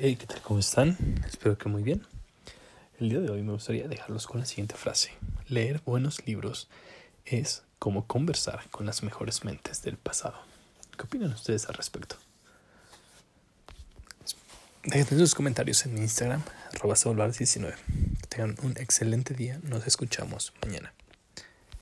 Hey, ¿qué tal? ¿Cómo están? Espero que muy bien. El día de hoy me gustaría dejarlos con la siguiente frase. Leer buenos libros es como conversar con las mejores mentes del pasado. ¿Qué opinan ustedes al respecto? Dejen sus comentarios en mi Instagram, arroba 19 Que tengan un excelente día. Nos escuchamos mañana.